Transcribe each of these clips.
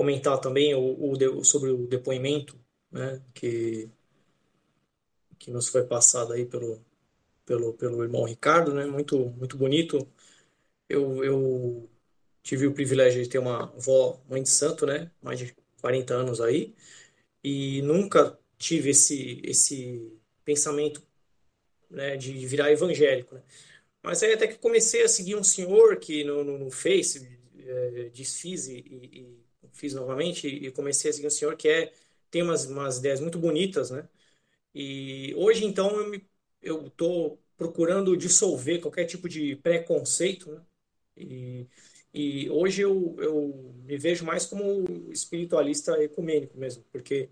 comentar também o, o, sobre o depoimento, né, que, que nos foi passado aí pelo, pelo, pelo irmão Ricardo, né, muito, muito bonito. Eu, eu tive o privilégio de ter uma avó, mãe de santo, né, mais de 40 anos aí, e nunca tive esse, esse pensamento né, de virar evangélico. Né? Mas aí até que comecei a seguir um senhor que no, no, no Face é, desfiz e, e, fiz novamente e comecei a seguir um senhor que é tem umas, umas ideias muito bonitas, né? E hoje então eu me, eu estou procurando dissolver qualquer tipo de preconceito, né? E, e hoje eu, eu me vejo mais como espiritualista ecumênico mesmo, porque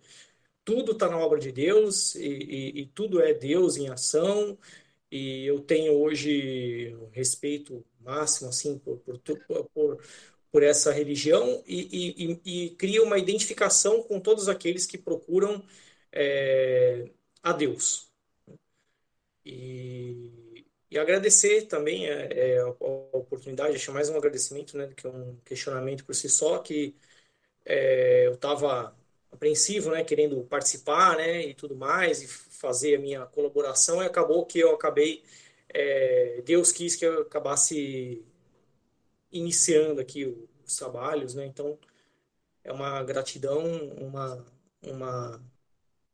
tudo está na obra de Deus e, e, e, tudo é Deus em ação e eu tenho hoje respeito máximo assim por, por, por, por essa religião e, e, e, cria uma identificação com todos aqueles que procuram é, a Deus. E, e agradecer também é, é, a, a oportunidade, acho mais um agradecimento né, do que um questionamento por si só, que é, eu estava apreensivo, né, querendo participar, né, e tudo mais, e fazer a minha colaboração, e acabou que eu acabei, é, Deus quis que eu acabasse iniciando aqui os trabalhos, né, então é uma gratidão, uma, uma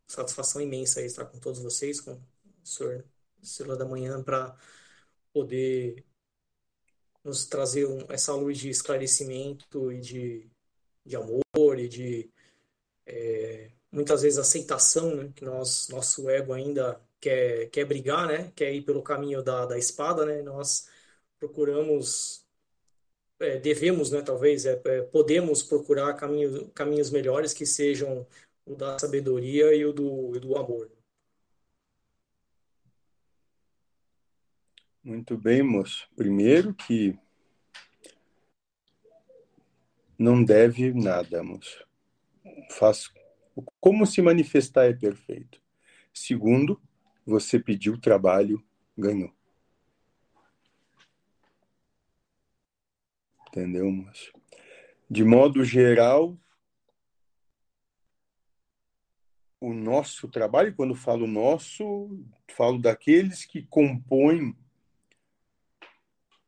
satisfação imensa estar com todos vocês, com o senhor Célula da Manhã, para poder nos trazer um, essa luz de esclarecimento e de, de amor e de é, muitas vezes aceitação, né? que nós, nosso ego ainda quer, quer brigar, né? quer ir pelo caminho da, da espada, né? nós procuramos, é, devemos, né, talvez, é, é, podemos procurar caminhos, caminhos melhores que sejam o da sabedoria e o do, e do amor. Muito bem, moço. Primeiro que não deve nada, moço faz como se manifestar é perfeito. Segundo, você pediu trabalho, ganhou. Entendeu, moço? De modo geral, o nosso trabalho, quando falo nosso, falo daqueles que compõem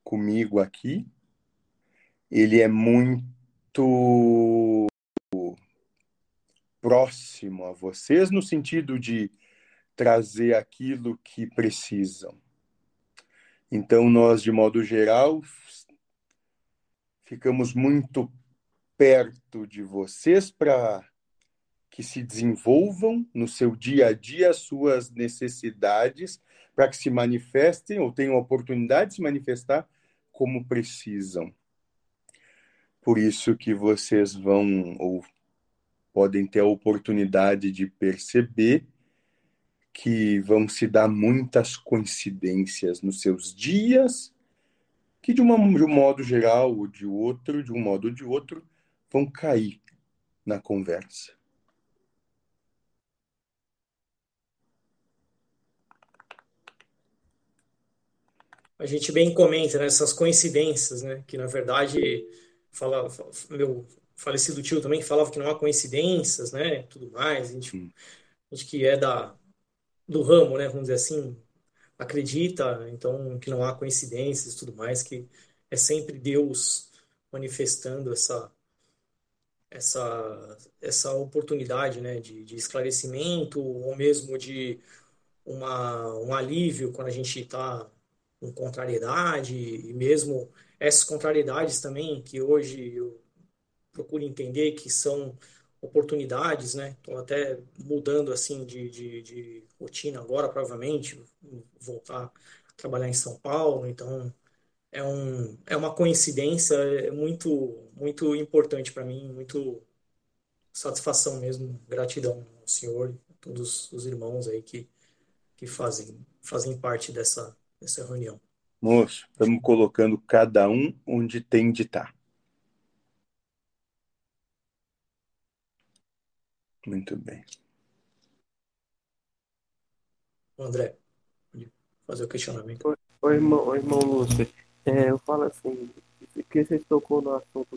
comigo aqui, ele é muito próximo a vocês, no sentido de trazer aquilo que precisam. Então, nós, de modo geral, ficamos muito perto de vocês para que se desenvolvam no seu dia a dia as suas necessidades, para que se manifestem ou tenham a oportunidade de se manifestar como precisam. Por isso que vocês vão ou podem ter a oportunidade de perceber que vão se dar muitas coincidências nos seus dias, que de, uma, de um modo geral ou de outro, de um modo ou de outro, vão cair na conversa. A gente bem comenta nessas né, coincidências, né? Que na verdade fala, meu falecido tio também falava que não há coincidências, né? Tudo mais. A gente, a gente que é da, do ramo, né? Vamos dizer assim, acredita, então, que não há coincidências e tudo mais, que é sempre Deus manifestando essa essa essa oportunidade, né, de, de esclarecimento ou mesmo de uma, um alívio quando a gente está com contrariedade e mesmo essas contrariedades também que hoje eu procuro entender que são oportunidades, né? Estou até mudando assim de, de, de, rotina agora, provavelmente, voltar a trabalhar em São Paulo, então é, um, é uma coincidência muito, muito importante para mim, muito satisfação mesmo, gratidão ao senhor e a todos os irmãos aí que, que fazem, fazem parte dessa, dessa reunião. Moço, estamos colocando cada um onde tem de estar. Muito bem. André, pode fazer o questionamento. Oi, irmão, oi, irmão Lúcio. É, eu falo assim, que você tocou no assunto